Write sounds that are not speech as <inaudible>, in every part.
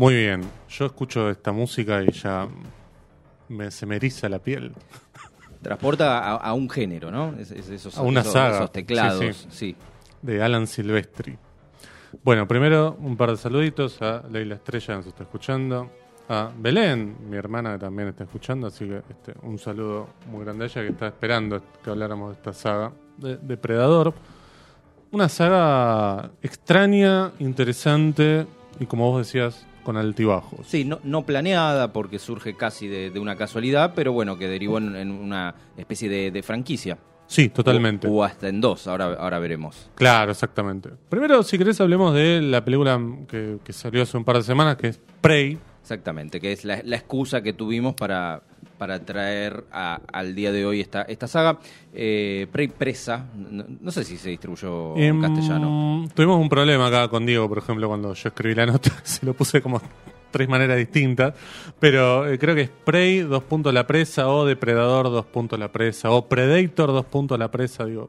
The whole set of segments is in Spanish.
Muy bien. Yo escucho esta música y ya me, se me eriza la piel. <laughs> Transporta a, a un género, ¿no? Es- es- esos, A una esos- saga. esos teclados, Sí, sí. sí. De Alan Silvestri. Bueno, primero un par de saluditos a Leila Estrella que nos está escuchando. A Belén, mi hermana que también está escuchando, así que este, un saludo muy grande a ella que está esperando que habláramos de esta saga de Depredador. Una saga extraña, interesante y como vos decías, con altibajos. Sí, no, no planeada porque surge casi de, de una casualidad, pero bueno, que derivó en, en una especie de, de franquicia. Sí, totalmente. O, o hasta en dos, ahora, ahora veremos. Claro, exactamente. Primero, si querés, hablemos de la película que, que salió hace un par de semanas, que es Prey. Exactamente, que es la, la excusa que tuvimos para, para traer a- al día de hoy esta, esta saga. Eh, Prey Presa, no, no sé si se distribuyó en Em, castellano. Tuvimos un problema acá con Diego, por ejemplo, cuando yo escribí la nota, <laughs> se lo puse como tres maneras distintas, pero eh, creo que es Prey, dos puntos la presa, o Depredador, dos puntos la presa, o Predator, dos puntos la presa, digo,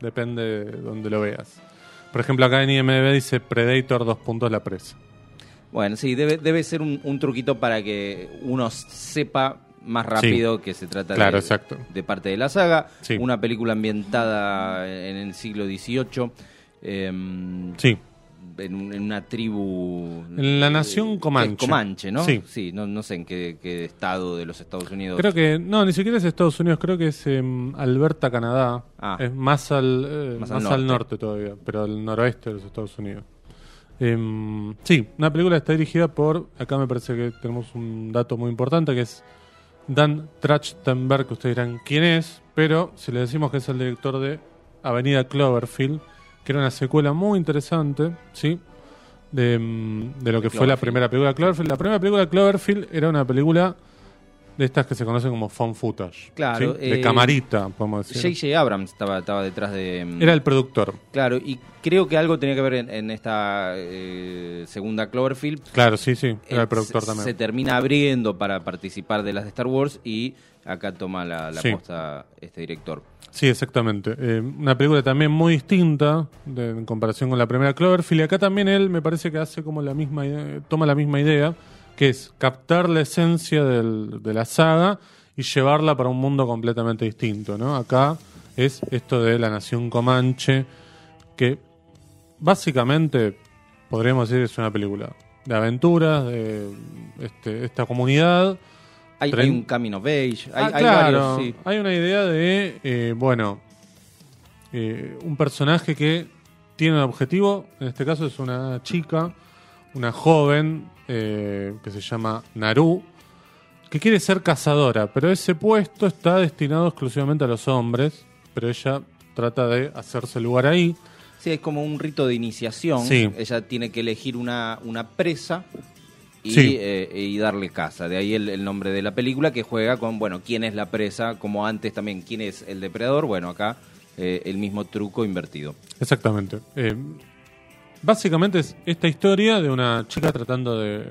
depende de donde lo veas. Por ejemplo, acá en IMDb dice Predator, dos puntos la presa. Bueno, sí, debe, debe ser un, un truquito para que uno sepa más rápido que se trata Claro, de, exacto. de parte de la saga. Sí. Una película ambientada en el siglo XVIII. em, Sí, en, un- en una tribu. En la nación eh, Comanche. Comanche, ¿no? Sí. no, no sé en qué, qué estado de los Estados Unidos. creo que, no, ni siquiera es Estados Unidos, creo que es em, Alberta, Canadá. Ah. Es más al, eh, Más más, al al, norte. norte. todavía, pero al noroeste de los Estados Unidos. Em, sí, una película está dirigida por, acá me parece que tenemos un dato muy importante, que es Dan Trachtenberg, que ustedes dirán quién es, pero si le decimos que es el director de Avenida Cloverfield, que era una secuela muy interesante, ¿sí? De, em, de lo que fue la primera película de Cloverfield. La primera película de Cloverfield era una película de estas que se conocen como phone footage. Claro, ¿sí? De eh, camarita, podemos decir. J.J. Abrams estaba, estaba detrás de. em, Era el productor. Claro, y creo que algo tenía que ver en, en esta eh, segunda Cloverfield. Claro, sí, sí, era Eh, el productor se, también. Se termina abriendo para participar de las de Star Wars y acá toma la, la Sí. posta este director. Sí, exactamente. Eh, una película también muy distinta de- en comparación con la primera Cloverfield. Y acá también él me parece que hace como la misma idea- toma la misma idea, que es captar la esencia del- de la saga y llevarla para un mundo completamente distinto, ¿no? Acá es esto de la nación Comanche, que básicamente podríamos decir es una película de aventuras, de este, esta comunidad. Hay, un Camino Beige, hay, Ah, hay claro, varios, sí. hay una idea de, eh, bueno, eh, un personaje que tiene un objetivo, en este caso es una chica, una joven eh, que se llama Naru, que quiere ser cazadora, pero ese puesto está destinado exclusivamente a los hombres, pero ella trata de hacerse lugar ahí. Sí, es como un rito de iniciación. Sí. Ella tiene que elegir una, una presa y, Sí. eh, y darle caza. De ahí el, el nombre de la película que juega con, bueno, quién es la presa, como antes también quién es el depredador. Bueno, acá eh, el mismo truco invertido. Exactamente. Eh, básicamente es esta historia de una chica tratando de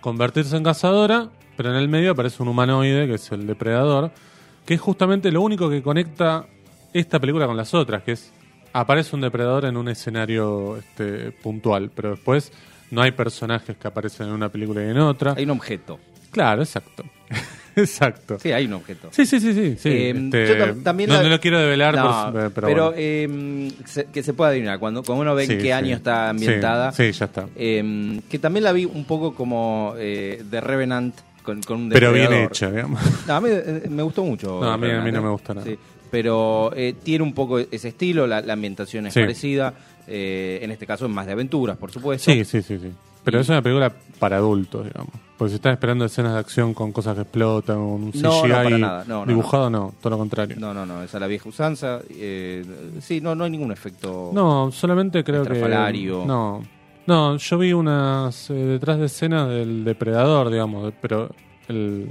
convertirse en cazadora, pero en el medio aparece un humanoide, que es el depredador, que es justamente lo único que conecta esta película con las otras, que es aparece un depredador en un escenario este, puntual, pero después no hay personajes que aparecen en una película y en otra. Hay un objeto. Claro, exacto. <laughs> exacto. Sí, hay un objeto. Sí, sí, sí, sí. sí. Eh, Este, yo tam- también no, la- no lo quiero develar, No, pero, pero pero bueno. eh, que se puede adivinar. Cuando, cuando uno ve en qué sí. año está ambientada. Sí, ya está. eh, que también la vi un poco como eh, The Revenant con, con un Pero bien hecha, digamos. No, a mí eh, me gustó mucho. No, a mí- a mí no ¿eh? me gusta nada. Sí, pero eh, tiene un poco ese estilo, la, la ambientación es parecida. eh, en este caso es más de aventuras, por supuesto. Sí, sí, sí, sí. Pero es una película para adultos, digamos. Porque si estás esperando escenas de acción con cosas que explotan, un CGI No, no, para nada. No, no, dibujado, no. todo lo contrario. No, No, no, no, esa es la vieja usanza. eh, sí, no, no hay ningún efecto. solamente creo que... No, no, yo vi unas eh, detrás de escenas del depredador, digamos, pero el,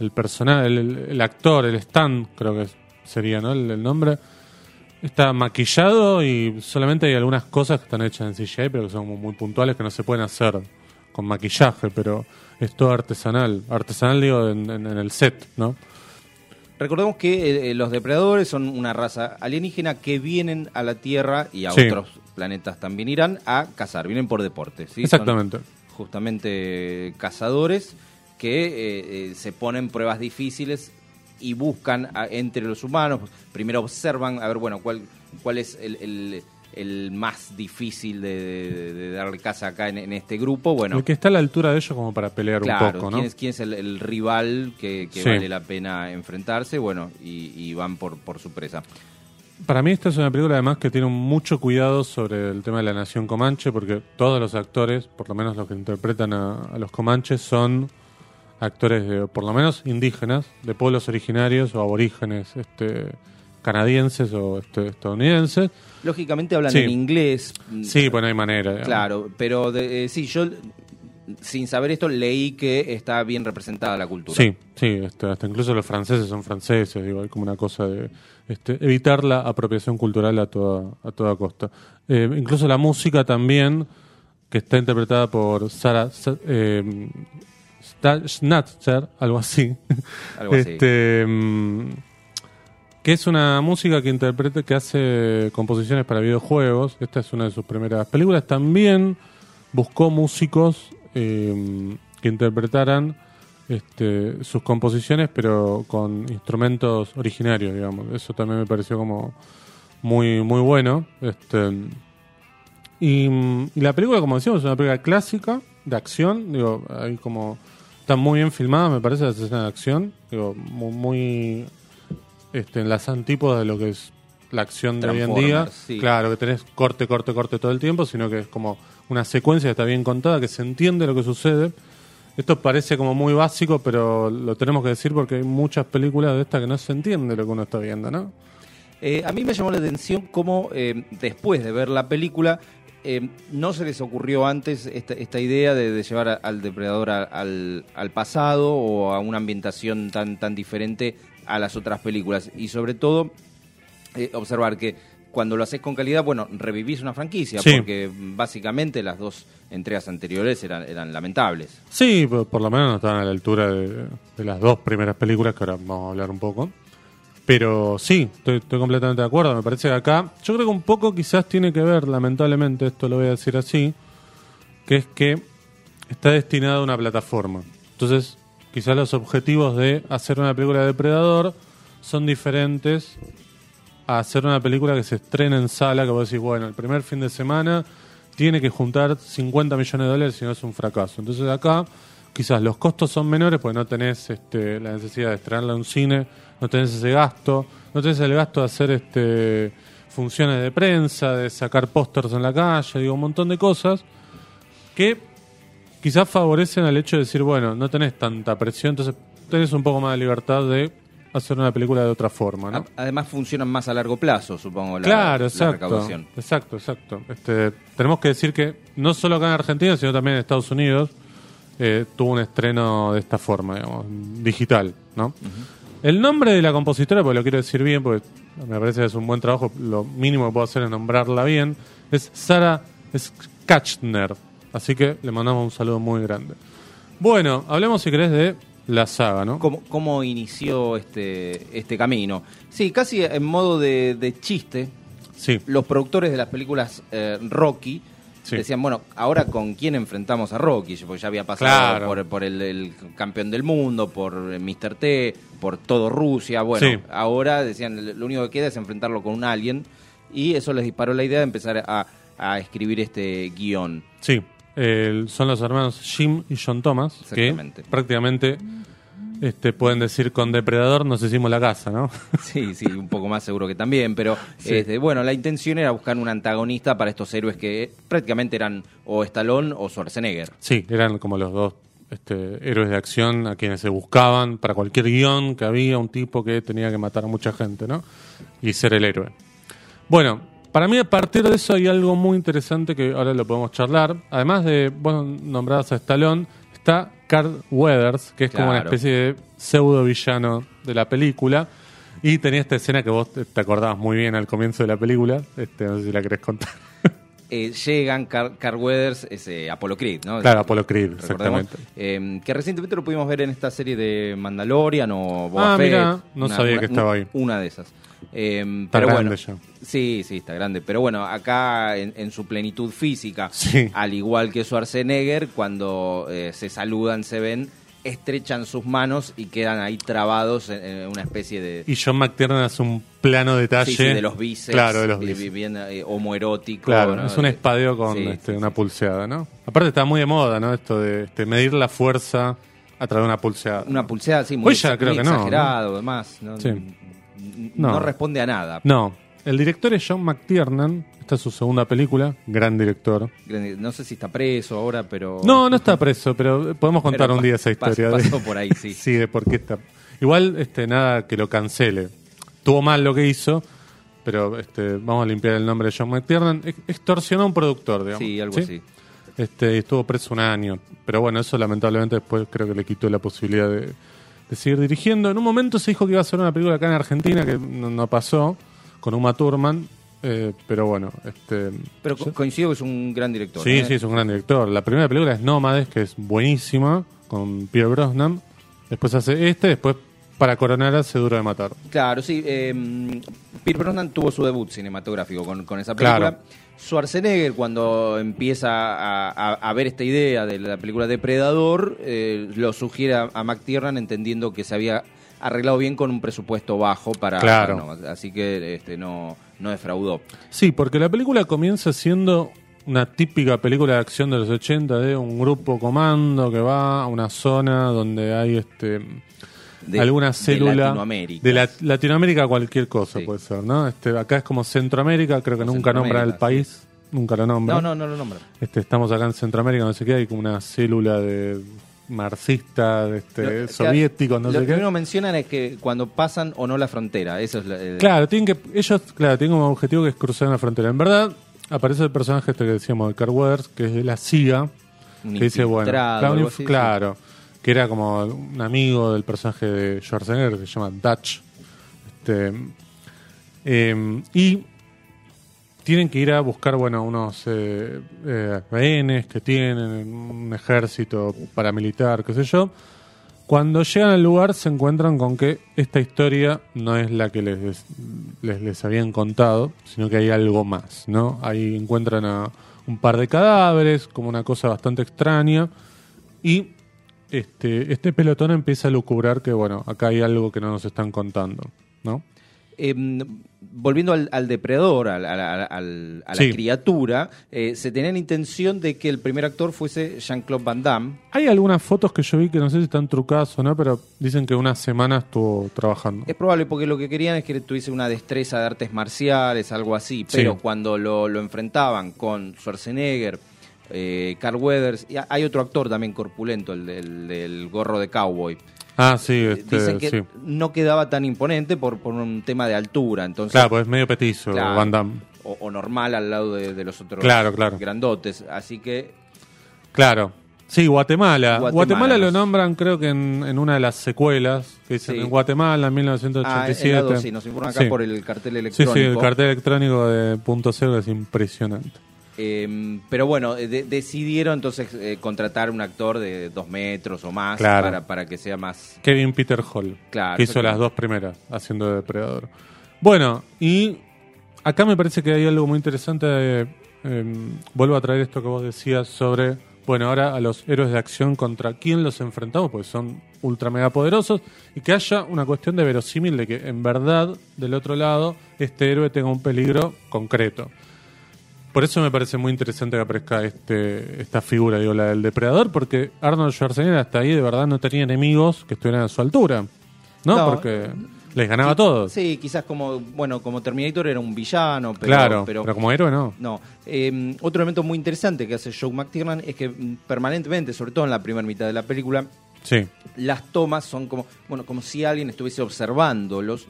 el personaje, el, el- el actor, el stand, creo que sería, ¿no? El, el nombre. Está maquillado y solamente hay algunas cosas que están hechas en CGI, pero que son muy puntuales que no se pueden hacer con maquillaje, pero es todo artesanal. Artesanal, digo, en, en- en el set, ¿no? Recordemos que eh, los depredadores son una raza alienígena que vienen a la Tierra y a Sí. otros planetas también irán a cazar, vienen por deporte. ¿sí? Son Exactamente. justamente cazadores que eh, eh, se ponen pruebas difíciles y buscan a- entre los humanos. Primero observan, a ver, bueno, cuál, cuál es el, el- el más difícil de, de- de darle caza acá en, en este grupo. Bueno, El que está a la altura de ellos como para pelear claro, un poco, ¿no? ¿quién es, quién es el, el rival que, que Sí. vale la pena enfrentarse? Bueno, y, y van por, por su presa. Para mí esta es una película además que tiene mucho cuidado sobre el tema de la nación comanche, porque todos los actores, por lo menos los que interpretan a, a los comanches, son actores de, por lo menos indígenas, de pueblos originarios o aborígenes este, canadienses o este, estadounidenses. Lógicamente hablan Sí. en inglés. Sí, pues no hay manera. digamos. Claro, pero de- eh, sí, yo sin saber esto leí que está bien representada la cultura. Sí, sí, este, hasta incluso los franceses son franceses, digo, hay como una cosa de este, evitar la apropiación cultural a toda, a toda costa. Eh, incluso la música también, que está interpretada por Sarah Sa- eh, Schnatzer, algo así. <laughs> Algo así. Este, mm, que es una música que interpreta, que hace composiciones para videojuegos. Esta es una de sus primeras películas. También buscó músicos eh, que interpretaran este, sus composiciones, pero con instrumentos originarios, digamos. Eso también me pareció como muy, muy bueno. Este, y, y la película, como decíamos, es una película clásica de acción. Digo, ahí como están muy bien filmadas, me parece, las escenas de acción. Digo, muy, muy este, en las antípodas de lo que es la acción de hoy en día. Sí. Claro, que tenés corte, corte, corte todo el tiempo, sino que es como una secuencia que está bien contada, que se entiende lo que sucede. Esto parece como muy básico, pero lo tenemos que decir porque hay muchas películas de estas que no se entiende lo que uno está viendo, ¿no? Eh, a mí me llamó la atención cómo eh, después de ver la película eh, no se les ocurrió antes esta, esta idea de, de llevar a- al depredador a- al, al pasado o a una ambientación tan, tan diferente a las otras películas. Y sobre todo, eh, observar que cuando lo haces con calidad, bueno, revivís una franquicia, Sí. porque básicamente las dos entregas anteriores eran, eran lamentables. Sí, por, por lo menos no estaban a la altura de, de las dos primeras películas, que ahora vamos a hablar un poco. Pero sí, estoy, completamente de acuerdo. Me parece que acá, yo creo que un poco quizás tiene que ver, lamentablemente, esto lo voy a decir así, que es que está destinada a una plataforma. Entonces, quizás los objetivos de hacer una película de Depredador son diferentes a hacer una película que se estrena en sala, que vos decís, bueno, el primer fin de semana tiene que juntar 50 millones de dólares si no es un fracaso. Entonces acá quizás los costos son menores porque no tenés este, la necesidad de estrenarla en un cine, no tenés ese gasto, no tenés el gasto de hacer este, funciones de prensa, de sacar pósters en la calle, digo, un montón de cosas que quizás favorecen al hecho de decir, bueno, no tenés tanta presión, entonces tenés un poco más de libertad de hacer una película de otra forma, ¿no? Además funcionan más a largo plazo, supongo, la, claro, la exacto. recaudación. Exacto, exacto. Este, tenemos que decir que no solo acá en Argentina, sino también en Estados Unidos eh, tuvo un estreno de esta forma, digamos, digital, ¿no? El nombre de la compositora, porque lo quiero decir bien, porque me parece que es un buen trabajo, lo mínimo que puedo hacer es nombrarla bien, es Sara Skachner. Así que le mandamos un saludo muy grande. Bueno, hablemos si querés de la saga, ¿no? ¿Cómo, cómo inició este, este camino? Sí, casi en modo de, de chiste, Sí, los productores de las películas eh, Rocky Sí. decían, bueno, ahora con quién enfrentamos a Rocky, porque ya había pasado Claro. por, por el, el campeón del mundo, por eh, Mr. T, por todo Rusia, bueno, Sí. ahora decían, lo único que queda es enfrentarlo con un alien, y eso les disparó la idea de empezar a, a escribir este guion. Sí, el- son los hermanos Jim y John Thomas, que prácticamente este, pueden decir con Depredador nos hicimos la casa, ¿no? <laughs> Sí, sí, un poco más seguro que también, pero Sí. este, bueno, la intención era buscar un antagonista para estos héroes que prácticamente eran o Stallone o Schwarzenegger. Sí, eran como los dos este, héroes de acción a quienes se buscaban para cualquier guion que había un tipo que tenía que matar a mucha gente, ¿no? Y ser el héroe. Bueno, para mí a partir de eso hay algo muy interesante que ahora lo podemos charlar. Además de, bueno, nombradas a Stallone, está Carl Weathers, que es como una especie de pseudo villano de la película. Y tenía esta escena que vos te acordabas muy bien al comienzo de la película. Este, no sé si la querés contar. <laughs> eh, llegan Car, Weathers, es eh, Apollo Creed, ¿no? Claro, Apollo Creed, exactamente. eh, que recientemente lo pudimos ver en esta serie de Mandalorian o Boba Ah, Fett, mirá, no sabía que estaba ahí. Una de esas. Eh, Está pero grande bueno, ya. Sí, sí, está grande. Pero bueno, acá en, en su plenitud física, Sí. al igual que Schwarzenegger, cuando eh, se saludan, se ven, estrechan sus manos y quedan ahí trabados en, en una especie de... Y John McTiernan hace un plano detalle. Sí, sí, de los bíceps, Claro, de los bíceps. bien eh, homoerótico. Claro, ¿no? es un espadeo con este, una pulseada, ¿no? Aparte está muy de moda, ¿no? Esto de este, medir la fuerza a través de una pulseada. Una pulseada, sí, muy, Hoy ya creo muy que no, exagerado, además. No, Sí. No. no responde a nada. No, el director es John McTiernan. Esta es su segunda película, gran director. No sé si está preso ahora, pero... No, no está preso, pero podemos contar Pero un día esa historia. de- pasó por ahí, <laughs> sí. de por qué está. Igual, este, nada que lo cancele. Tuvo mal lo que hizo, pero este, vamos a limpiar el nombre de John McTiernan. Ex- Extorsionó a un productor, digamos. Sí, algo así. Este, estuvo preso un año. Pero bueno, eso lamentablemente después creo que le quitó la posibilidad de, de seguir dirigiendo. En un momento se dijo que iba a hacer una película acá en Argentina, que no, no pasó, con Uma Thurman. eh, pero bueno, este, Pero co- coincido que es un gran director. Sí, ¿eh? sí, es un gran director. La primera película es Nómades, que es buenísima, con Pierre Brosnan. Después hace este, después para coronar hace Duro de Matar. Claro, sí. Eh, Pierre Brosnan tuvo su debut cinematográfico con, con esa película. Claro. Schwarzenegger, cuando empieza a, a- a ver esta idea de la película Depredador, eh, lo sugiere a, a McTiernan entendiendo que se había arreglado bien con un presupuesto bajo para... Claro. no, así que este, no, no defraudó. Sí, porque la película comienza siendo una típica película de acción de los 80 de un grupo comando que va a una zona donde hay este De- alguna de célula Latinoamérica. de la- Latinoamérica cualquier cosa Sí. puede ser, ¿no? Este acá es como Centroamérica, creo que Como nunca nombra el país, nunca lo nombra. No, no, no lo nombra. Este, estamos acá en Centroamérica, no sé qué, hay como una célula de marxista, este, Lo- soviéticos, no lo sé que qué. primero mencionan es que cuando pasan o no la frontera, eso es la- Claro, tienen que, ellos, claro, tienen como objetivo que es cruzar una frontera. En verdad, aparece el personaje este que decíamos de Carl Weathers, que es de la CIA, que dice, bueno, claro, sí. Que era como un amigo del personaje de Schwarzenegger, que se llama Dutch. Este, eh, y tienen que ir a buscar, bueno, unos eh, eh, rehenes que tienen, un ejército paramilitar, qué sé yo. Cuando llegan al lugar se encuentran con que esta historia no es la que les, les, les habían contado, sino que hay algo más, ¿no? Ahí encuentran a un par de cadáveres, como una cosa bastante extraña, y este, este pelotón empieza a lucubrar que, bueno, acá hay algo que no nos están contando, ¿no? Eh, volviendo al, al depredador, al- al- a la Sí. criatura, eh, se tenía la intención de que el primer actor fuese Jean-Claude Van Damme. Hay algunas fotos que yo vi que no sé si están trucadas o no, pero dicen que una semana estuvo trabajando. Es probable porque lo que querían es que tuviese una destreza de artes marciales, algo así, pero Sí. cuando lo, lo enfrentaban con Schwarzenegger, eh, Carl Weathers, y hay otro actor también corpulento, el del, del gorro de cowboy. Ah, sí, este, Dicen que sí. no quedaba tan imponente por, por un tema de altura, entonces Claro, pues es medio petizo, Claro. Van Damme. o, o normal al lado de, de los otros Claro, claro. grandotes. Así que Claro. Sí, Guatemala. Guatemala, Guatemala, lo nombran creo que en, en una de las secuelas, que dicen Sí. en Guatemala en ah, 1987. el lado, sí, nos informan acá Sí. por el cartel Sí, electrónico. sí, el cartel electrónico de punto cero es impresionante. Eh, pero bueno, eh, de- decidieron entonces eh, contratar un actor de dos metros o más Claro. para, para que sea más... Kevin Peter Hall, Claro, que hizo las dos primeras, haciendo de depredador. Bueno, y acá me parece que hay algo muy interesante. eh, em, vuelvo a traer esto que vos decías sobre, bueno, ahora a los héroes de acción contra quién los enfrentamos, porque son ultra mega poderosos, y que haya una cuestión de verosímil de que en verdad del otro lado este héroe tenga un peligro concreto. Por eso me parece muy interesante que aparezca este, esta figura, digo, la del depredador, porque Arnold Schwarzenegger hasta ahí de verdad no tenía enemigos que estuvieran a su altura. ¿No? No. porque les ganaba a todos. Sí, quizás como, bueno, como Terminator era un villano, pero... claro, pero, pero, como héroe no. No. Eh, otro elemento muy interesante que hace Joe McTiernan es que mm, permanentemente, sobre todo en la primera mitad de la película, Sí, las tomas son como, bueno, como si alguien estuviese observándolos.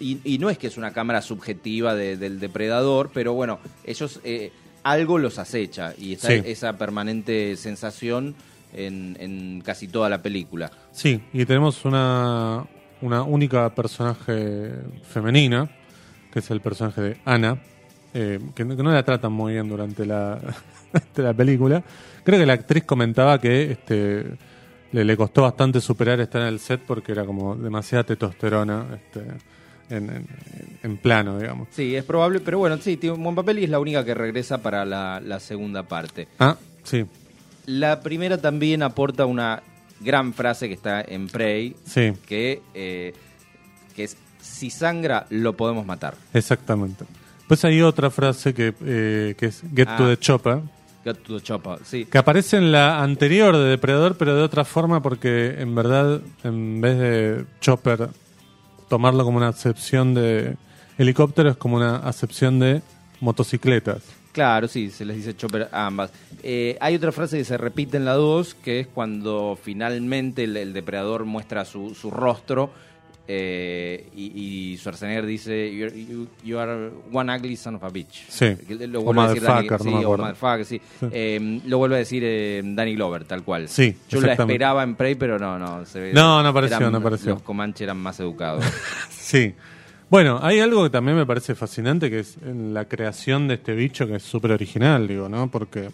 Y, y no es que es una cámara subjetiva de- del depredador, pero bueno, ellos eh, algo los acecha y está Sí. esa permanente sensación en, en casi toda la película. sí, y tenemos una, una única personaje femenina, que es el personaje de Ana, eh, que, no, que no la tratan muy bien durante la, <laughs> la película. Creo que la actriz comentaba que este le, le costó bastante superar estar en el set porque era como demasiada testosterona este, en, en- en plano, digamos. Sí, es probable, pero bueno, sí, tiene un buen papel y es la única que regresa para la, la segunda parte. Ah, sí, La primera también aporta una gran frase que está en Prey, sí, que, eh, que es, si sangra, lo podemos matar. exactamente. Pues hay otra frase que, eh, que es Get to Ah. the Chopper, Get to the chopper, sí. que aparece en la anterior de Depredador, pero de otra forma porque en verdad, en vez de Chopper tomarlo como una acepción de helicóptero, es como una acepción de motocicletas. Claro, sí, se les dice chopper a ambas. Eh, hay otra frase que se repite en la 2, que es cuando finalmente el, el depredador muestra su, su rostro eh, y, y Schwarzenegger dice, "You're- you, you are one ugly son of a bitch. Sí. Que Lo O vuelve a decir no sí, o motherfucker, sí. Sí. Eh, lo vuelve a decir eh, Danny Glover, tal cual. Sí, Yo la esperaba en Prey, pero no, no. se No, no apareció, eran- no apareció. Los Comanche eran más educados. <laughs> Sí. Bueno, hay algo que también me parece fascinante, que es en la creación de este bicho, que es súper original, digo, ¿no? Porque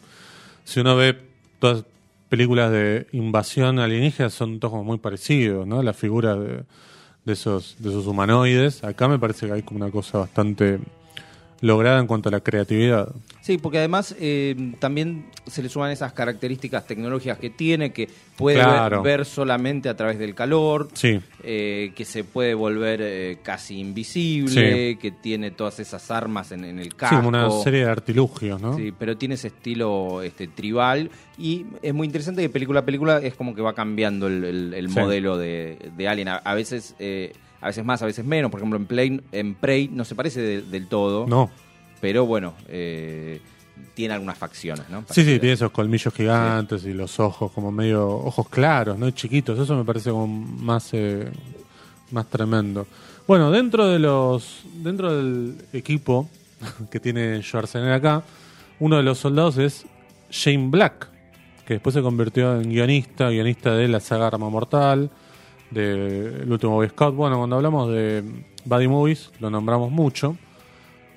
si uno ve todas películas de invasión alienígena, son todos como muy parecidos, ¿no? La figura de, de esos, de esos humanoides. Acá me parece que hay como una cosa bastante lograda en cuanto a la creatividad. Sí, porque además eh, también se le suman esas características tecnológicas que tiene, que puede ver- Claro. ver, solamente a través del calor, Sí, eh, que se puede volver eh, casi invisible, Sí. que tiene todas esas armas en, en el sí, casco. como una serie de artilugios, ¿no? Sí, pero tiene ese estilo este, tribal y es muy interesante que película a película es como que va cambiando el, el- el Sí. modelo de, de Alien. A, a veces eh, a veces más, a veces menos. Por ejemplo, en, Play, en Prey no se parece de- del todo, No. pero bueno, eh, tiene algunas facciones, ¿no? Sí, sí, tiene esos colmillos gigantes y los ojos como medio ojos claros, ¿no? Chiquitos, eso me parece como más eh, más tremendo. Bueno, dentro de los dentro del equipo <laughs> que tiene Schwarzenegger acá, uno de los soldados es Shane Black, que después se convirtió en guionista, guionista de la saga Arma Mortal, de El último Boy Scout. Bueno, cuando hablamos de Buddy Movies lo nombramos mucho.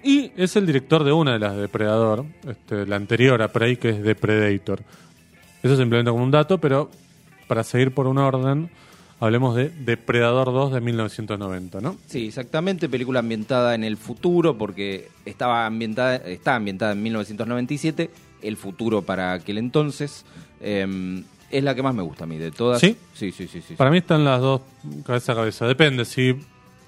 Y es el director de una de las de Depredador, este, la anterior a Prey, que es Depredator. Eso simplemente como un dato, pero para seguir por un orden, hablemos de Depredador 2 de 1990, ¿no? Sí, exactamente, película ambientada en el futuro porque estaba ambientada está ambientada en 1997, el futuro para aquel entonces. Eh, es la que más me gusta a mí de todas. ¿Sí? Sí, sí, sí, sí. Para mí están las dos cabeza a cabeza. Depende, si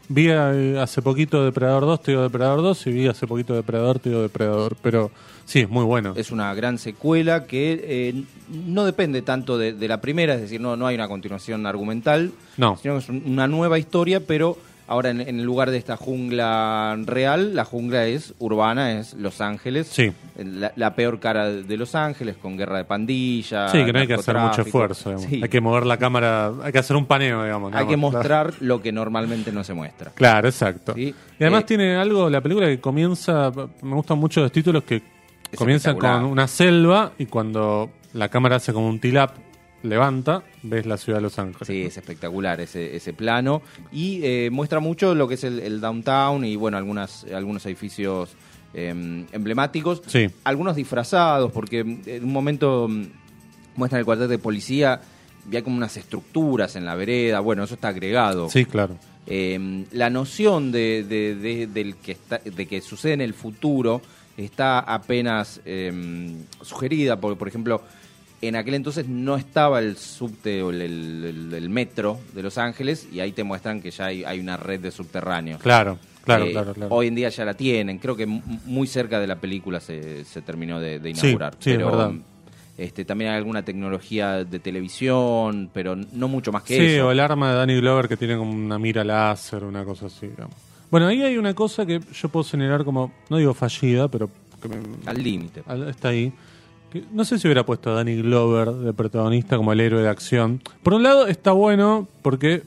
vi eh, hace poquito Depredador 2, te digo Depredador 2, si vi hace poquito Depredador, te digo Depredador. Pero sí, es muy bueno. Es una gran secuela que eh, no depende tanto de, de la primera, es decir, no, no hay una continuación argumental, No. sino que es un- una nueva historia, pero ahora en, en el lugar de esta jungla real, la jungla es urbana, es Los Ángeles, Sí. la, la peor cara de Los Ángeles, con guerra de pandillas. Sí, que no hay que hacer mucho esfuerzo. Sí, Hay que mover la cámara, hay que hacer un paneo, digamos. hay que mostrar lo que normalmente no se muestra. Claro, exacto. Sí. Y además Eh, tiene algo, la película que comienza, me gustan mucho los títulos que comienzan con una selva y cuando la cámara hace como un tilap, levanta, ves la ciudad de Los Ángeles. Sí, es espectacular ese, ese plano y eh, muestra mucho lo que es el, el downtown y bueno, algunas, algunos edificios eh, emblemáticos, Sí. algunos disfrazados, porque en un momento mm, muestran el cuartel de policía y hay como unas estructuras en la vereda, bueno, eso está agregado. Sí, claro. Eh, la noción de, de- de- del que está- de que sucede en el futuro está apenas eh, sugerida, porque por ejemplo, en aquel entonces no estaba el subte o el, el- el- el metro de Los Ángeles y ahí te muestran que ya hay, hay una red de subterráneos. Claro, claro, Eh, claro, claro. Hoy en día ya la tienen, creo que muy cerca de la película se, se terminó de, de Sí, inaugurar. sí, es pero verdad. este, también hay alguna tecnología de televisión, pero no mucho más que Sí, eso. o el arma de Danny Glover que tiene como una mira láser, una cosa así, digamos. Bueno, ahí hay una cosa que yo puedo señalar como, no digo fallida, pero que me- Al límite. está ahí. No sé si hubiera puesto a Danny Glover de protagonista como el héroe de acción. Por un lado está bueno porque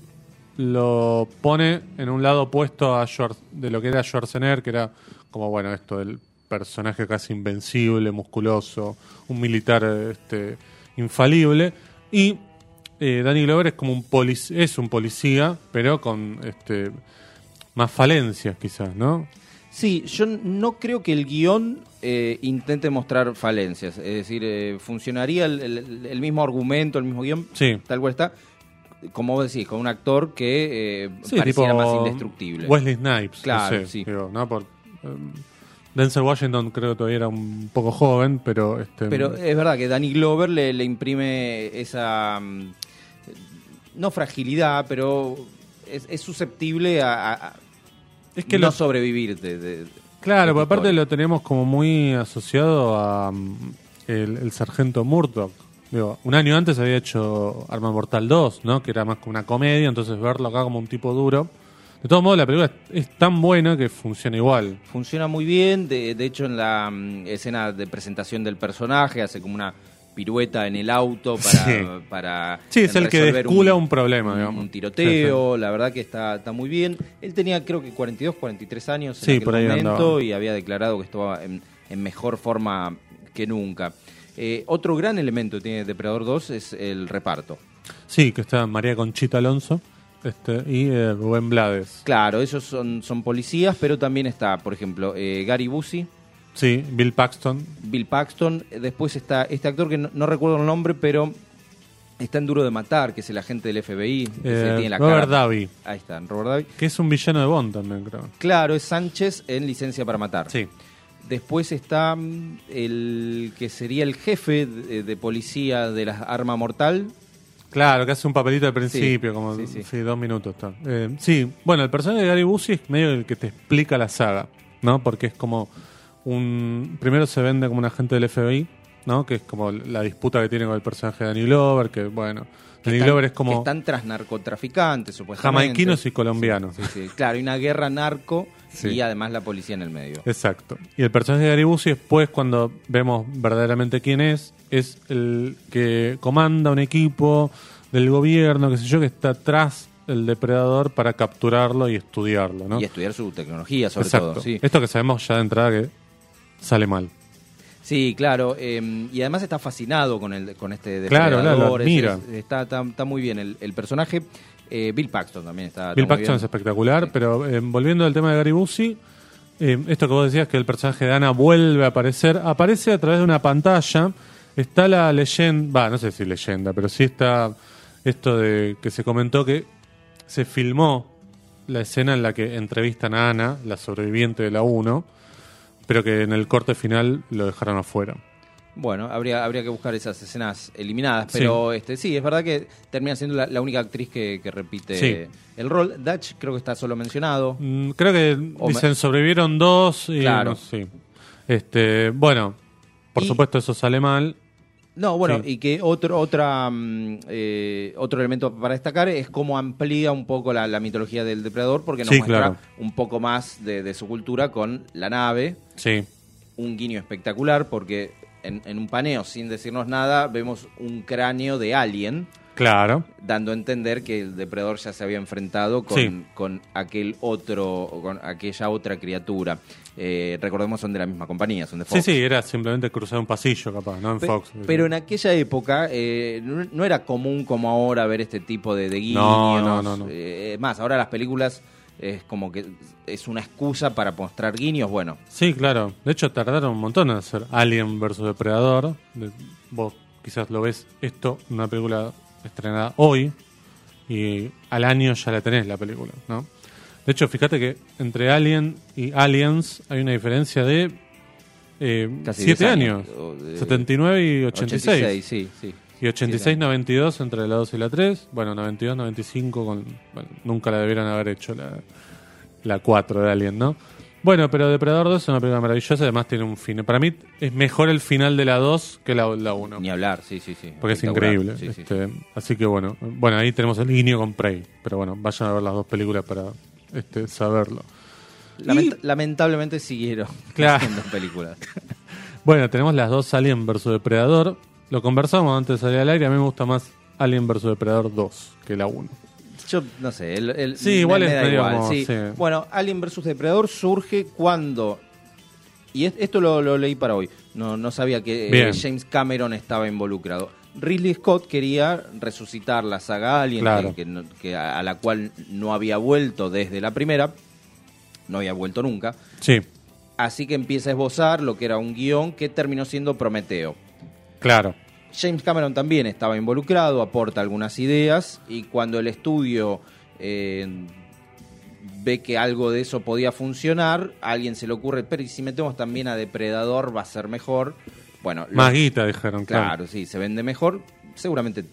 lo pone en un lado opuesto a de lo que era Schwarzenegger, que era como bueno esto del personaje casi invencible, musculoso, un militar este, infalible. Y eh, Danny Glover es como un polic- es un policía, pero con este más falencias quizás, ¿no? Sí, yo no creo que el guion eh, intente mostrar falencias. Es decir, eh, funcionaría el, el- el mismo argumento, el mismo guion, Sí. tal cual está, como vos decís, con un actor que eh, Sí, pareciera tipo más indestructible. Wesley Snipes. Claro, no sé, sí. digo, ¿no? Por, em, Denzel Washington creo que todavía era un poco joven, pero... Este, Pero es verdad que Danny Glover le, le imprime esa, mm, no fragilidad, pero es, es susceptible a, es que no lo- sobrevivir. De, de- Claro, porque aparte lo tenemos como muy asociado a mm, el, el sargento Murdoch. Digo, un año antes había hecho Arma Mortal 2, ¿no? Que era más como una comedia, entonces verlo acá como un tipo duro. De todos modos, la película es, es tan buena que funciona igual. Funciona muy bien, de, de hecho en la mm, escena de presentación del personaje hace como una pirueta en el auto para... Sí. para Sí, es el que descula un problema, un, digamos. un tiroteo, la verdad que está, está muy bien. Él tenía creo que 42, 43 años en Sí, aquel por ahí momento andaba. y había declarado que estaba en, en mejor forma que nunca. Eh, otro gran elemento que tiene Depredador 2 es el reparto. Sí, que está María Conchita Alonso este, y eh, Rubén Blades. Claro, esos son, son policías, pero también está, por ejemplo, eh, Gary Busey, Sí, Bill Paxton. Bill Paxton. Después está este actor que no, no recuerdo el nombre, pero está en Duro de Matar, que es el agente del FBI. que se eh, tiene la Robert cara- Davi, Ahí está, Robert Davi. que es un villano de Bond también, creo. Claro, es Sánchez en Licencia para Matar. Sí. Después está mm, el que sería el jefe de, de policía de la arma mortal. Claro, que hace un papelito al principio, Sí, como sí, sí. sí, dos minutos. Está. Eh, sí, bueno, el personaje de Gary Busey es medio el que te explica la saga, ¿no? Porque es como un... Primero se vende como un agente del FBI, ¿no? Que es como la disputa que tiene con el personaje de Danny Glover, que bueno, Danny Están- Glover es que como están tras narcotraficantes, supuestamente. jamaiquinos y colombianos. Sí, sí. Claro, hay una guerra narco Sí. y además la policía en el medio. Exacto. Y el personaje de Gary Busey después, cuando vemos verdaderamente quién es, es el que comanda un equipo del gobierno, qué sé yo, que está tras el depredador para capturarlo y estudiarlo, ¿no? Y estudiar su tecnología, sobre Exacto. todo. Sí. Esto que sabemos ya de entrada que sale mal. Sí, claro. eh, y además está fascinado con el con este Claro, claro, depredador. es- admira. es- está, está, está muy bien el, el personaje. Eh, Bill Paxton también está. Bill está muy Paxton bien. es espectacular, pero eh, volviendo al tema de Gary Busey, eh, esto que vos decías que el personaje de Ana vuelve a aparecer, aparece a través de una pantalla, está la leyenda, va, no sé si leyenda, pero sí está esto de que se comentó que se filmó la escena en la que entrevistan a Ana, la sobreviviente de la 1, pero que en el corte final lo dejaron afuera. Bueno, habría, habría que buscar esas escenas eliminadas, pero este sí, es verdad que termina siendo la, la única actriz que, que repite Sí. el rol. Dutch creo que está solo mencionado. Mm, Creo que O me- dicen sobrevivieron dos y Claro. no sé. Este, bueno, por Y- supuesto eso sale mal. No, bueno, Sí. y que otro otra mm, eh, otro elemento para destacar es cómo amplía un poco la, la mitología del depredador, porque nos Sí, muestra claro. un poco más de, de su cultura con la nave, Sí. un guiño espectacular, porque en, en un paneo, sin decirnos nada, vemos un cráneo de alien, Claro. dando a entender que el depredador ya se había enfrentado con, Sí. con aquel otro, con aquella otra criatura. Eh, recordemos, son de la misma compañía, son de Sí, Fox. sí, era simplemente cruzar un pasillo, capaz, ¿no? En Pe- Fox. Pero en aquella época eh, no, era común como ahora ver este tipo de, de guiños. No, no, no, no. Eh, más, ahora las películas es como que es una excusa para mostrar guiños. Bueno, Sí, claro. De hecho, tardaron un montón en hacer Alien versus Depredador. De- vos quizás lo ves esto una película estrenada hoy y al año ya la tenés la película, ¿no? De hecho, fíjate que entre Alien y Aliens hay una diferencia de eh, Casi 7 10 años. años, o de- 79 y 86. sí, sí. Y 86-92 entre la 2 y la 3. Bueno, 92-95 con... Bueno, nunca la debieron haber hecho la, la 4 de Alien, ¿no? Bueno, pero Depredador 2 es una película maravillosa. Además tiene un fin. Para mí es mejor el final de la 2 que la, la 1. Ni hablar, sí, sí, sí. Porque es increíble. Sí, sí. Este, Así que bueno. Bueno, ahí tenemos el guiño con Prey. Pero bueno, vayan a ver las dos películas para este, saberlo. Lament- Lamentablemente siguieron <laughs> Claro. haciendo películas. <laughs> Bueno, tenemos las dos Alien versus Depredador. Lo conversamos antes de salir al aire. A mí me gusta más Alien versus Depredador 2 que la 1. Yo no sé. el- el- Sí, igual es medio igual, como- sí. sí. Bueno, Alien vs Depredador surge cuando. Y es- esto lo, lo leí para hoy. No, no sabía que eh. James Cameron estaba involucrado. Ridley Scott quería resucitar la saga Alien, Claro. que, a, la cual no había vuelto desde la primera. no había vuelto nunca. Sí, Así que empieza a esbozar lo que era un guion que terminó siendo Prometeo. claro. James Cameron también estaba involucrado, aporta algunas ideas y cuando el estudio eh, ve que algo de eso podía funcionar, a alguien se le ocurre, pero ¿y si metemos también a Depredador va a ser mejor? Bueno, lo- Más guita, dijeron, claro. Claro, sí, se vende mejor. Seguramente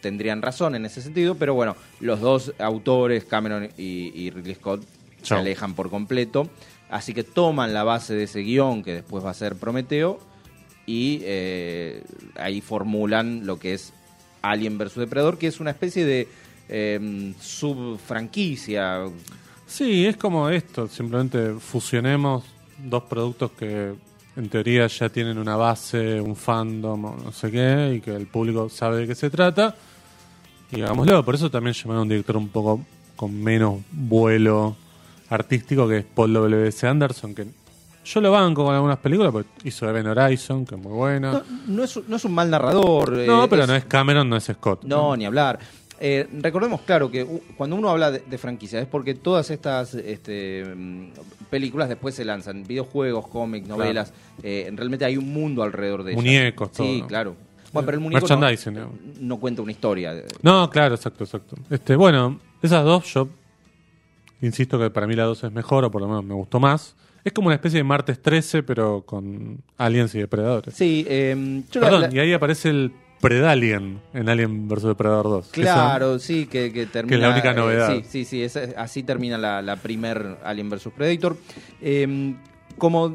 tendrían razón en ese sentido, pero bueno, los dos autores, Cameron y, y Ridley Scott, se alejan por completo. Así que toman la base de ese guion que después va a ser Prometeo y eh, ahí formulan lo que es Alien vs Depredador, que es una especie de eh, subfranquicia. Sí, es como esto, simplemente fusionemos dos productos que en teoría ya tienen una base, un fandom no sé qué, y que el público sabe de qué se trata, y hagámoslo. Por eso también llamaron a un director un poco con menos vuelo artístico, que es Paul W.S. Anderson, que yo lo banco con algunas películas, porque hizo Event Horizon, que es muy buena. No, no es, no es un mal narrador. No, eh, pero es- no es Cameron, no es Scott. No, ni hablar. Eh, recordemos, claro, que cuando uno habla de, de franquicias es porque todas estas este, mm, películas después se lanzan, videojuegos, cómics, novelas, eh, realmente hay un mundo alrededor de ellas. Muñecos, todo, Sí, ¿no? claro. Bueno, pero el muñeco Merchandising, digamos. no cuenta una historia. No, claro, exacto, exacto. Este, bueno, esas dos yo insisto que para mí la dos es mejor, o por lo menos me gustó más. Es como una especie de martes 13, pero con aliens y depredadores. Sí, eh, yo la- Perdón, la- y ahí aparece el Predalien en Alien vs Depredador 2. que Claro, sí, que, que termina. la única eh, novedad. sí, sí, sí, esa- así termina la, la primer Alien vs Predator. Eh, como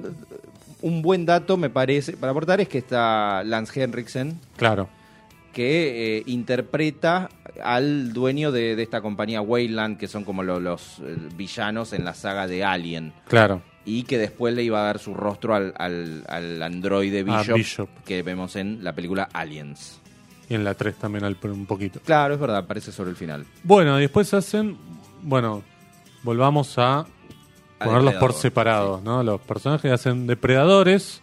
un buen dato, me parece, para aportar, es que está Lance Henriksen, Claro, que eh, interpreta al dueño de, de esta compañía Wayland, que son como lo- los eh, villanos en la saga de Alien. claro. Y que después le iba a dar su rostro al, al, al androide Ah, Bishop, que vemos en la película Aliens. Y en la 3 también al- un poquito. Claro, es verdad, aparece sobre el final. Bueno, después hacen. Bueno, volvamos a ponerlos por separados, ¿no? Los personajes hacen depredadores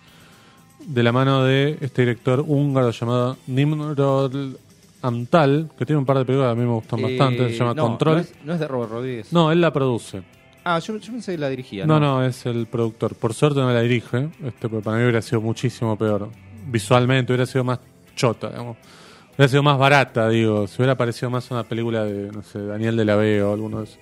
de la mano de este director húngaro llamado Nimrod Amtal, que tiene un par de películas que a mí me gustan Eh, bastante, se llama no, Control. No es, no es de Robert Rodríguez. No, él la produce. Ah, yo, yo pensé que la dirigía. No, no, es el productor. Por suerte no la dirige, este, porque para mí hubiera sido muchísimo peor. Visualmente hubiera sido más chota, digamos. Hubiera sido más barata, digo. Si hubiera parecido más una película de, no sé, Daniel de la Vega o alguno de esos.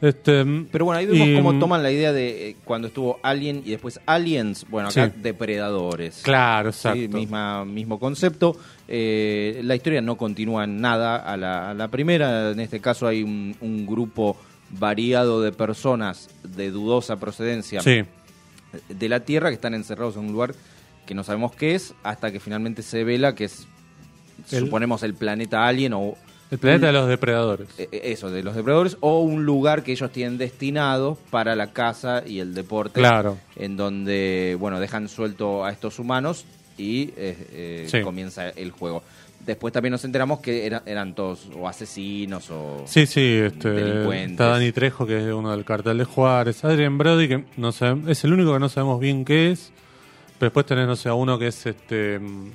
Este, Pero bueno, ahí vemos y, cómo toman la idea de eh, cuando estuvo Alien y después Aliens. Bueno, acá Sí. depredadores. Claro, Sí, exacto. misma, mismo concepto. Eh, la historia no continúa en nada a la, a la primera. En este caso hay un, un grupo variado de personas de dudosa procedencia Sí, de la Tierra que están encerrados en un lugar que no sabemos qué es, hasta que finalmente se vela que es, El- suponemos, el planeta Alien o el planeta de los depredadores. eh, eh, eso, de los depredadores, o un lugar que ellos tienen destinado para la caza y el deporte, Claro. en donde, bueno, dejan suelto a estos humanos y eh, eh, Sí. comienza el juego. Después también nos enteramos que era- eran todos o asesinos o... Sí, sí, este, Delincuentes. está Dani Trejo, que es uno del cartel de Juárez, Adrian Brody, que no sabe- es el único que no sabemos bien qué es, pero después tenés, no sé, a uno que es este mm,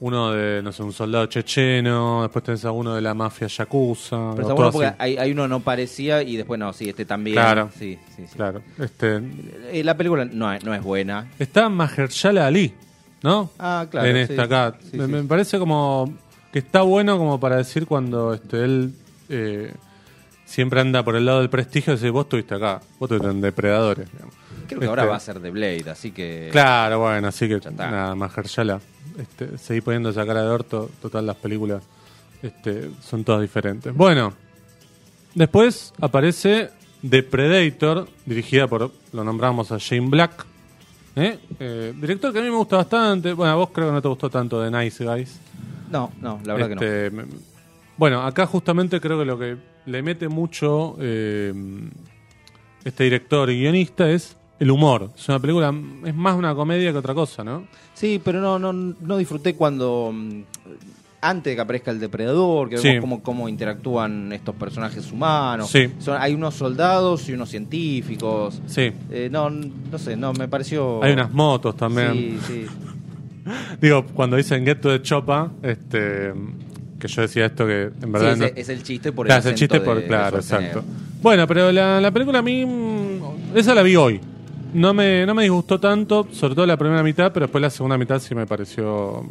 uno de, no sé, un soldado checheno, después tenés a uno de la mafia yakuza, Pero bueno porque hay, hay uno no parecía y después no, sí, este también. Claro. Sí, sí, sí. Claro, este, Eh, La película no es, no es buena. está Mahershala Ali, ¿no? Ah, claro. en sí. esta acá. Sí, me, sí. me parece como que está bueno como para decir cuando este él eh, siempre anda por el lado del prestigio, decir, vos estuviste acá, vos estuviste en Depredadores. digamos. Creo que ahora Este, va a ser de Blade, así que... Claro, bueno, así que nada, Mahershala. Este, seguí poniendo esa cara de orto, total las películas este, son todas diferentes. Bueno, después aparece The Predator, dirigida por, lo nombramos a Shane Black, ¿eh? Eh, director que a mí me gusta bastante, bueno, a vos creo que no te gustó tanto de Nice Guys. No, no, la verdad que no. Este, Bueno, acá justamente creo que lo que le mete mucho eh, este director y guionista es el humor. Es una película, es más una comedia que otra cosa, ¿no? Sí, pero no, no, no disfruté cuando. Antes de que aparezca el depredador, que Sí. vemos cómo, cómo interactúan estos personajes humanos. Sí. Son, hay unos soldados y unos científicos. Sí. Eh, no, no sé, no, me pareció. Hay unas motos también. Sí, sí. <laughs> Digo, cuando dicen Get to the Chopa, este, que yo decía esto que en verdad Sí, no- es, el chiste por Claro, el es el chiste por de- claro, exacto. Bueno, pero la, la película a mí esa la vi hoy. No me, no me disgustó tanto, sobre todo la primera mitad, pero después la segunda mitad sí me pareció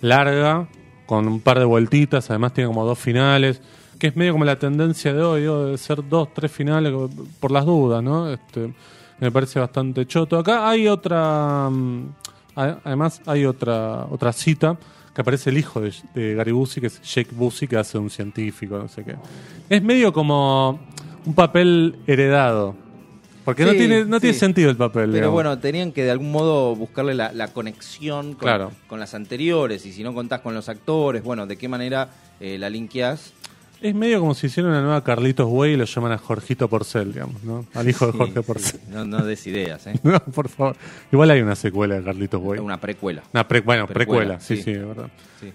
larga, con un par de vueltitas, además tiene como dos finales, que es medio como la tendencia de hoy, de ser dos, tres finales por las dudas, ¿no? Este, me parece bastante choto. Acá hay otra, mm, además hay otra, otra cita que aparece el hijo de, de Gary Busey, que es Jake Busey, que hace un científico, no sé qué. Es medio como un papel heredado. Porque no tiene, no tiene sentido el papel. Pero digamos. bueno, tenían que de algún modo buscarle la, la conexión con, Claro. con las anteriores y si no contás con los actores, bueno, ¿de qué manera eh, la linkeás? Es medio como si hicieran una nueva Carlitos Way y lo llaman a Jorgito Porcel, digamos, ¿no? Al hijo de Sí, Jorge Porcel. no, no des ideas, ¿eh? <laughs> No, por favor. Igual hay una secuela de Carlitos Way. Una precuela. Una pre- bueno, Precuela, precuela, sí, sí. de verdad.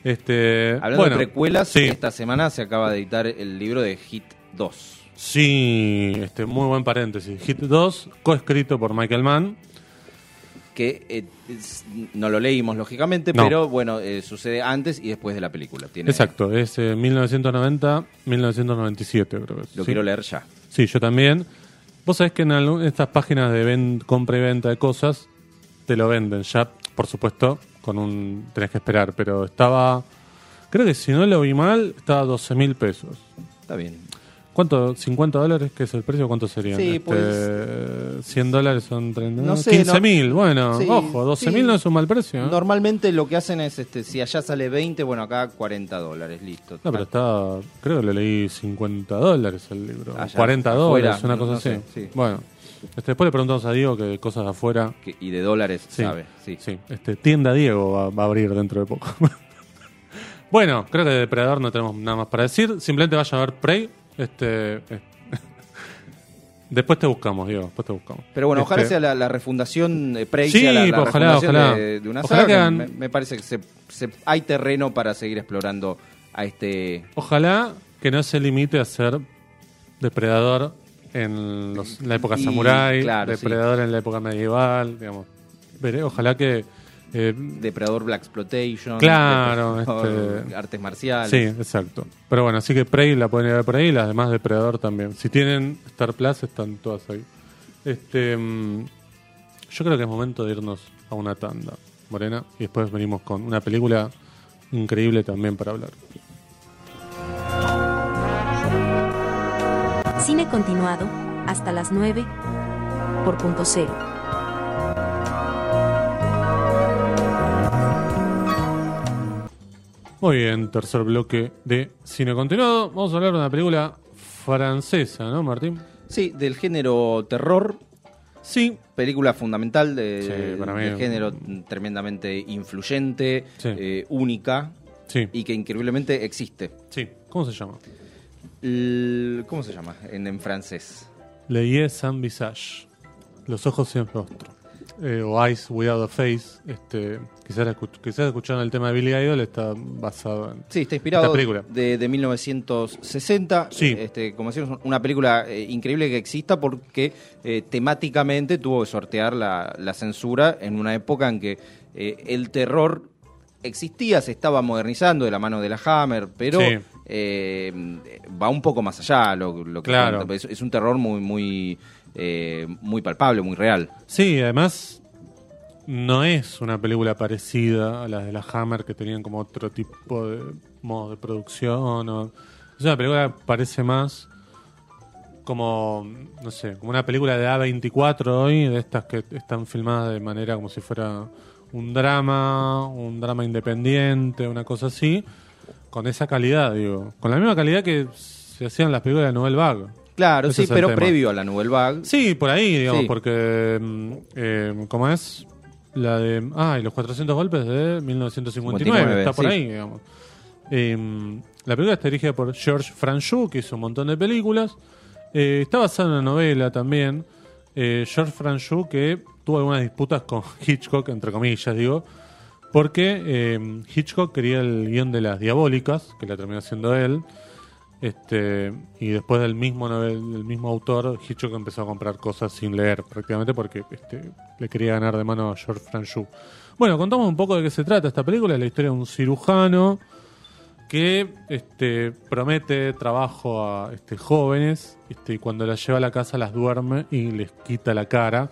Este, Hablando bueno, de precuelas, esta semana se acaba de editar el libro de Hit 2. Sí, este, muy buen paréntesis. Hit 2, coescrito por Michael Mann. Que eh, es- no lo leímos, lógicamente, No. pero bueno, eh, sucede antes y después de la película. Tiene, Exacto, es eh, 1990-1997, creo que es. Lo sí. quiero leer ya. Sí, yo también. Vos sabés que en algún- estas páginas de ven- compra y venta de cosas te lo venden ya, por supuesto, con un tenés que esperar, pero estaba, creo que si no lo vi mal, estaba a 12 mil pesos. Está bien. ¿Cuánto? ¿50 dólares? ¿Qué es el precio? ¿Cuánto serían? Sí, Este, pues- 100 dólares son 30, No sé, 15 no- mil. Bueno, Sí, ojo, 12 mil sí. no es un mal precio. ¿eh? Normalmente lo que hacen es, este, si allá sale 20, bueno, acá 40 dólares, listo. No, pero está, creo que le leí 50 dólares el libro. Allá, 40 afuera, dólares, una no- cosa no así. sé, sí. Bueno, este, después le preguntamos a Diego que cosas de afuera. Que- y de dólares, Sí, sabe. Sí. sí. Este, tienda Diego va, va a abrir dentro de poco. <laughs> bueno, creo que de Depredador no tenemos nada más para decir. Simplemente vaya a ver Prey. Este, eh, <laughs> después te buscamos, Diego. Después te buscamos. Pero bueno, ojalá Este, sea la, la refundación eh, Prey, Sí, la, la pues, ojalá, refundación ojalá. De, de una Ojalá saga que que hagan- me, me parece que se, se- hay terreno para seguir explorando a este... Ojalá que no se limite a ser Depredador en, los- en la época Y, samurái, claro, sí. Depredador en la época medieval, digamos. Veré, ojalá que... eh, Depredador Black Exploitation, Claro, este- artes marciales. Sí, exacto. Pero bueno, así que Prey la pueden ir a ver por ahí y las demás Depredador también. Si tienen Star Plus, están todas ahí. Este, mm, yo creo que es momento de irnos a una tanda, Morena, y después venimos con una película increíble también para hablar. Cine continuado, hasta las 9, por punto cero. Muy bien, tercer bloque de cine continuado. Vamos a hablar de una película francesa, ¿no, Martín? Sí, del género terror, Sí, película fundamental de, Sí, para mí. del género tremendamente influyente, Sí. eh, única sí, y que increíblemente existe. sí. ¿Cómo se llama? L- ¿Cómo se llama en, en francés? Le Yeux sans visage. Los ojos sin rostro. Eh, o Eyes Without a Face. Este, quizás, escuch- quizás escucharon el tema de Billy Idol, está basado en. Sí, está inspirado Esta película. de, de 1960. Sí. Este, como decíamos, una película eh, increíble que exista porque eh, temáticamente tuvo que sortear la, la censura en una época en que el terror existía, se estaba modernizando de la mano de la Hammer, pero Sí. va un poco más allá lo, lo que Claro. Es, es un terror muy, muy, eh, muy palpable, muy real. Sí, además. No es una película parecida a las de la Hammer que tenían como otro tipo de modo de producción. o- es una película que parece más como, no sé, como una película de A24 hoy, de estas que están filmadas de manera como si fuera un drama, un drama independiente, una cosa así, con esa calidad, digo. Con la misma calidad que se hacían las películas de Noel Vague. Claro, Ese sí, pero tema. previo a la Nouvelle Vague. Sí, por ahí, digamos, Sí. porque. mm, eh, ¿Cómo es? La de. Ah, y los 400 golpes de 1959. 59, está por sí. ahí, digamos. Eh, la película está dirigida por George Franchou, que hizo un montón de películas. Eh, está basada en una novela también. Eh, George Franchou, que tuvo algunas disputas con <laughs> Hitchcock, entre comillas, digo. Porque eh, Hitchcock quería el guion de las diabólicas, que la terminó haciendo él. Este, y después del mismo novel, del mismo autor, Hitchcock empezó a comprar cosas sin leer, prácticamente porque este, le quería ganar de mano a George Franchou. Bueno, contamos un poco de qué se trata esta película, la historia de un cirujano que este, promete trabajo a este, jóvenes y cuando las lleva a la casa las duerme y les quita la cara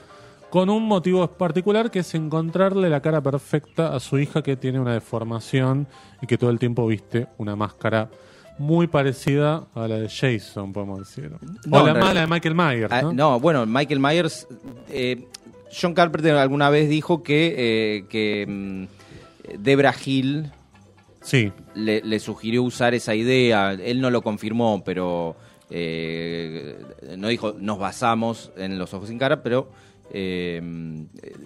con un motivo particular que es encontrarle la cara perfecta a su hija que tiene una deformación y que todo el tiempo viste una máscara muy parecida a la de Jason, podemos decir. No, o la mala de Michael Myers, Ah, ¿no? no, bueno, Michael Myers. eh, John Carpenter alguna vez dijo que, eh, que mm, Debra Hill Sí, le, le sugirió usar esa idea. Él no lo confirmó, pero eh, no dijo nos basamos en los ojos sin cara, pero eh,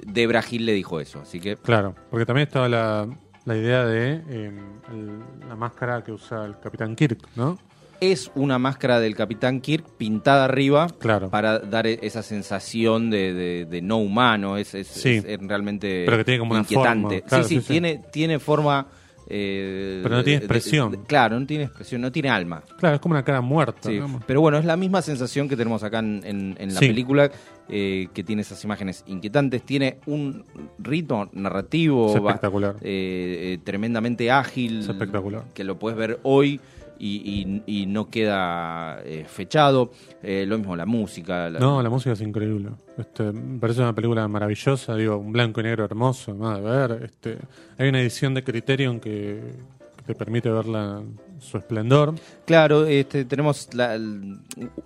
Debra Hill le dijo eso. Así que claro. Porque también estaba la, la idea de eh, el- la máscara que usa el Capitán Kirk, ¿no? es una máscara del Capitán Kirk pintada arriba Claro. para dar e- esa sensación de, de- de no humano. Es, es- Sí. es realmente Pero que tiene como una inquietante. forma. Claro, sí, sí, tiene, tiene forma. eh, Pero no tiene de- expresión. de- claro, no tiene expresión, no tiene alma. Claro, es como una cara muerta. Sí, ¿no? Pero bueno, es la misma sensación que tenemos acá en, en- en la Sí. película, eh, que tiene esas imágenes inquietantes, tiene un ritmo narrativo Es espectacular. eh, eh, tremendamente ágil, Es espectacular. que lo puedes ver hoy y, y- y no queda eh, fechado. Eh, lo mismo la música. la- No, la música es increíble. Este, me parece una película maravillosa, digo, un blanco y negro hermoso, además de ver. Este, hay una edición de Criterion que te permite verla su esplendor. Claro, este, tenemos la-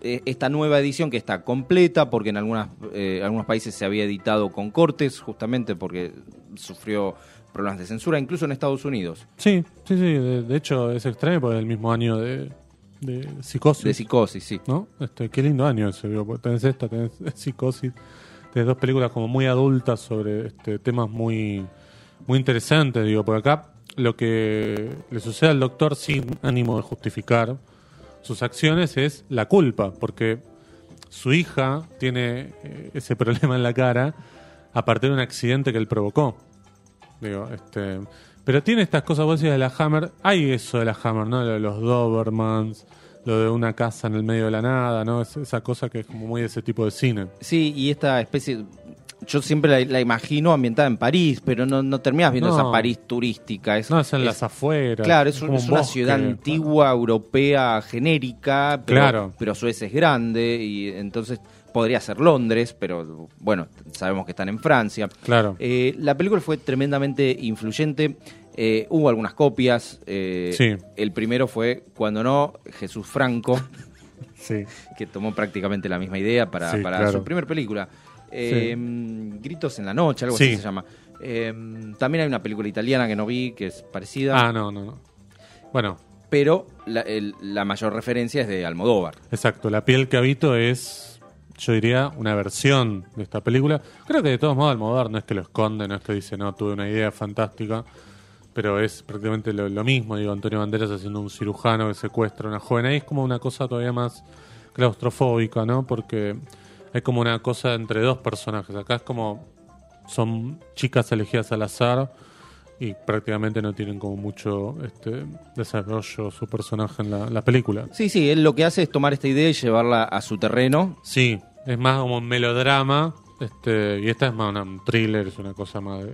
eh, esta nueva edición que está completa porque en algunas, eh, algunos países se había editado con cortes, justamente porque sufrió problemas de censura, incluso en Estados Unidos. Sí, sí, sí. De, de hecho, es extraño porque es el mismo año de, de Psicosis. De psicosis, sí. ¿no? Este, qué lindo año ese, digo, tenés esta, tenés <laughs> Psicosis, tenés dos películas como muy adultas sobre este, temas muy, muy interesantes, digo, por acá lo que le sucede al doctor sin ánimo de justificar sus acciones es la culpa, porque su hija tiene eh, ese <laughs> problema en la cara a partir de un accidente que él provocó. Digo, este, pero tiene estas cosas, vos decías de la Hammer, hay eso de la Hammer, ¿no? Lo de los Dobermans, lo de una casa en el medio de la nada, ¿no? Es- esa cosa que es como muy de ese tipo de cine. Sí, y esta especie, yo siempre la, la imagino ambientada en París, pero no, no terminas viendo No. esa París turística. Es, No, es en es- las afueras. Claro, es, un- una bosque. ciudad antigua, europea, genérica, pero, Claro. pero a su vez es grande y entonces podría ser Londres, pero bueno, sabemos que están en Francia. Claro. Eh, la película fue tremendamente influyente. eh, hubo algunas copias. eh, Sí. El primero fue, cuando no, Jesús Franco, <laughs> Sí. que tomó prácticamente la misma idea para, Sí, para claro. su primera película. Eh, Gritos en la noche, algo Sí. así se llama. Eh, también hay una película italiana que no vi, que es parecida, Ah, no, no, no. Bueno, pero la, el- la mayor referencia es de Almodóvar. exacto. La piel que habito es, yo diría, una versión de esta película. Creo que de todos modos Almodóvar no es que lo esconde, no es que dice, no, tuve una idea fantástica. Pero es prácticamente lo, lo mismo, digo, Antonio Banderas haciendo un cirujano que secuestra a una joven. Ahí es como una cosa todavía más claustrofóbica, ¿no? Porque hay como una cosa entre dos personajes. Acá es como son chicas elegidas al azar y prácticamente no tienen como mucho este desarrollo su personaje en la, la película. Sí, sí, él lo que hace es tomar esta idea y llevarla a su terreno. Sí, es más como un melodrama, este, y esta es más una- un thriller, es una cosa más de...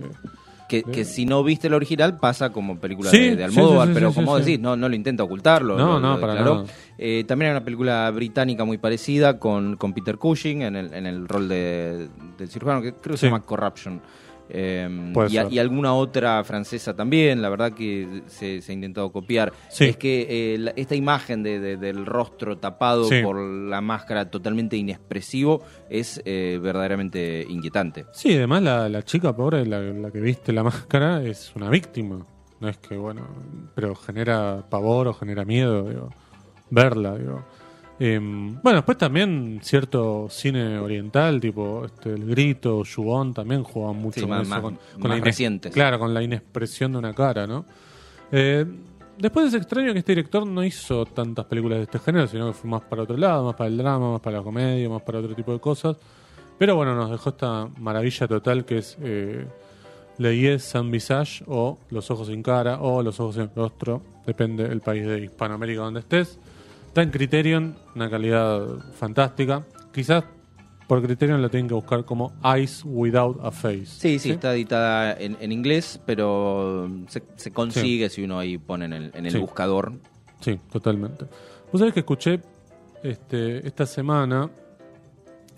Que, que si no viste el original pasa como película Sí, de, de Almodóvar, sí, sí, pero como decís, no, no lo intenta ocultarlo. No, lo- no, lo para nada. Eh, también hay una película británica muy parecida con, con Peter Cushing en el, en el rol de, del cirujano, que creo que se llama Corruption. Eh, Puede y, a- ser. y alguna otra francesa también, la verdad que se, se ha intentado copiar. Sí. Es que eh, la- esta imagen de- de- del rostro tapado Sí. por la máscara totalmente inexpresivo es eh, verdaderamente inquietante. Sí, además la, la chica pobre, la, la que viste la <laughs> máscara, es una víctima. No es que, bueno, pero genera pavor o genera miedo, digo, verla, digo. Em, bueno, después también cierto cine oriental, tipo este, El Grito, Yubón, también jugaban mucho Sí, con más- eso. con, más la recientes. Claro, con la inexpresión de una cara, ¿no? Eh, después es extraño que este director no hizo tantas películas de este género, sino que fue más para otro lado, más para el drama, más para la comedia, más para otro tipo de cosas. Pero bueno, nos dejó esta maravilla total que es eh, Le Yeux Sans Visage o Los Ojos sin Cara o Los Ojos sin Rostro, depende del país de Hispanoamérica donde estés. Está en Criterion, una calidad fantástica. Quizás por Criterion la tienen que buscar como Eyes Without a Face. Sí, sí, está editada en, en inglés, pero se, se consigue si uno ahí pone en el, en el Sí. buscador. Sí, totalmente. Vos sabés que escuché este, esta semana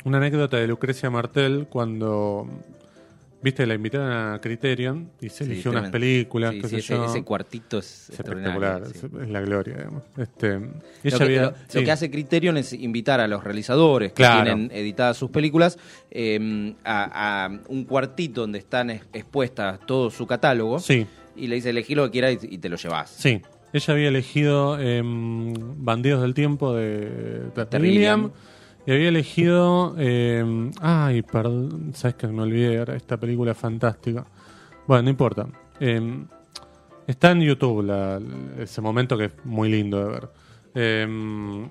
una anécdota de Lucrecia Martel cuando, viste, la invitaron a Criterion y se Sí, eligió unas películas, Sí, qué sí, sé ese, yo. ese cuartito es, Es espectacular, es, la gloria, digamos. Este, Lo que, había- lo- lo sí. que hace Criterion es invitar a los realizadores que tienen editadas sus películas eh, a, a un cuartito donde están es- expuestas todo su catálogo Sí, y le dice elegí lo que quieras y, y te lo llevas. sí. Ella había elegido em, Bandidos del Tiempo de, de Terry Gilliam Gilliam. Y había elegido. em, ay, perdón, sabes que me olvidé ahora, esta película fantástica. Bueno, no importa. Em, está en YouTube ese momento que es muy lindo de ver. Em,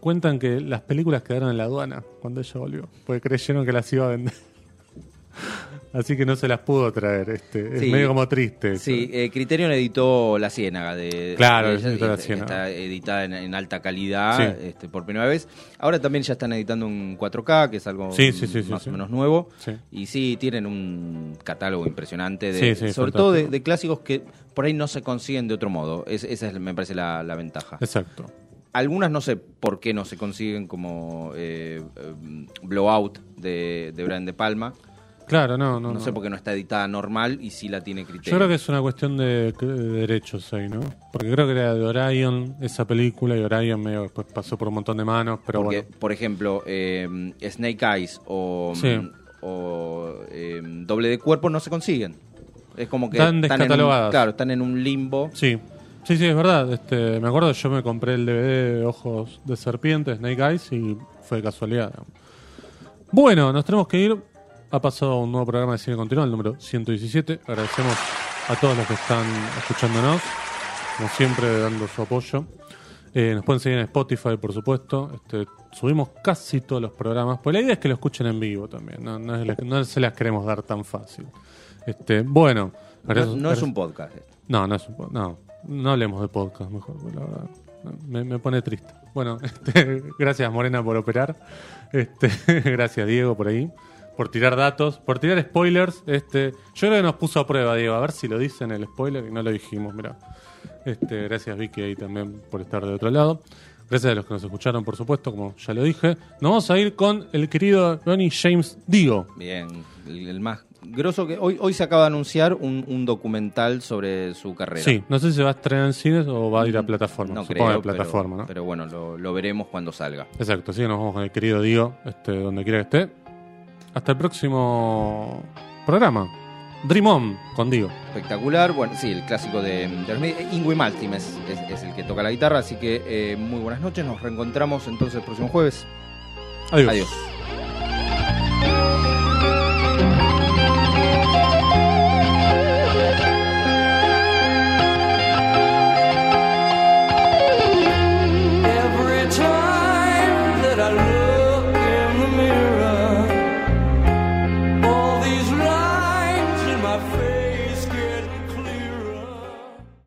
cuentan que las películas quedaron en la aduana cuando ella volvió, porque creyeron que las iba a vender. Así que no se las pudo traer. Este, es medio como triste. Sí, eh, Criterion editó La Ciénaga de Claro, de editó La Ciénaga. Está editada en, en alta calidad Sí. este, por primera vez. Ahora también ya están editando un 4K, que es algo Sí, más o menos nuevo. Y sí, tienen un catálogo impresionante, de, Sí, sí, sobre fantástico. todo de, clásicos que por ahí no se consiguen de otro modo. Es- esa es, me parece, la, la ventaja. Exacto. Algunas no sé por qué no se consiguen como eh, eh, Blowout de, de Brian De Palma. Claro, no, no. No, no. sé por qué no está editada normal y sí la tiene Yo Criterion. creo que es una cuestión de, de derechos ahí, ¿no? Porque creo que era de Orion esa película y Orion medio después pasó por un montón de manos, pero Porque, bueno. por ejemplo, eh, Snake Eyes o, Sí. o, eh, Doble de Cuerpo no se consiguen. Es como que Están en un, descatalogadas. claro, están en un limbo. Sí, sí, sí, es verdad. Este, me acuerdo, yo me compré el DVD de Ojos de Serpiente, Snake Eyes, y fue de casualidad. Bueno, nos tenemos que ir. Ha pasado un nuevo programa de Cine Continuo, el número 117. Agradecemos a todos los que están escuchándonos, como siempre, dando su apoyo. Eh, nos pueden seguir en Spotify, por supuesto. Este, subimos casi todos los programas. Pues la idea es que lo escuchen en vivo también. No, no, es la- no se las queremos dar tan fácil. Este, bueno, No, gracias- no es un podcast. esto. no, no es un po- no, no hablemos de podcast mejor, porque la verdad. Me, me pone triste. Bueno, <laughs> este, gracias Morena por operar. Este, <laughs> gracias Diego por ahí. Por tirar datos, por tirar spoilers. Este, yo creo que nos puso a prueba, Diego. A ver si lo dice en el spoiler y no lo dijimos, mira. Este, gracias Vicky ahí también por estar de otro lado. Gracias a los que nos escucharon, por supuesto, como ya lo dije. Nos vamos a ir con el querido Ronnie James Dio. Bien, el, el más grosso que hoy hoy se acaba de anunciar un, un documental sobre su carrera. Sí, no sé si va a estrenar en cines o va a ir a plataforma. No Supongo creo, a plataforma, pero, ¿no? pero bueno, lo, lo veremos cuando salga. Exacto, que nos vamos con el querido Dio, este, donde quiera que esté. Hasta el próximo programa. Dream On con Dio. Espectacular, bueno, sí, el clásico de, de los Medios. Ingui Maltim es, es- es el que toca la guitarra, así que eh, muy buenas noches, nos reencontramos entonces el próximo jueves. Adiós. Adiós.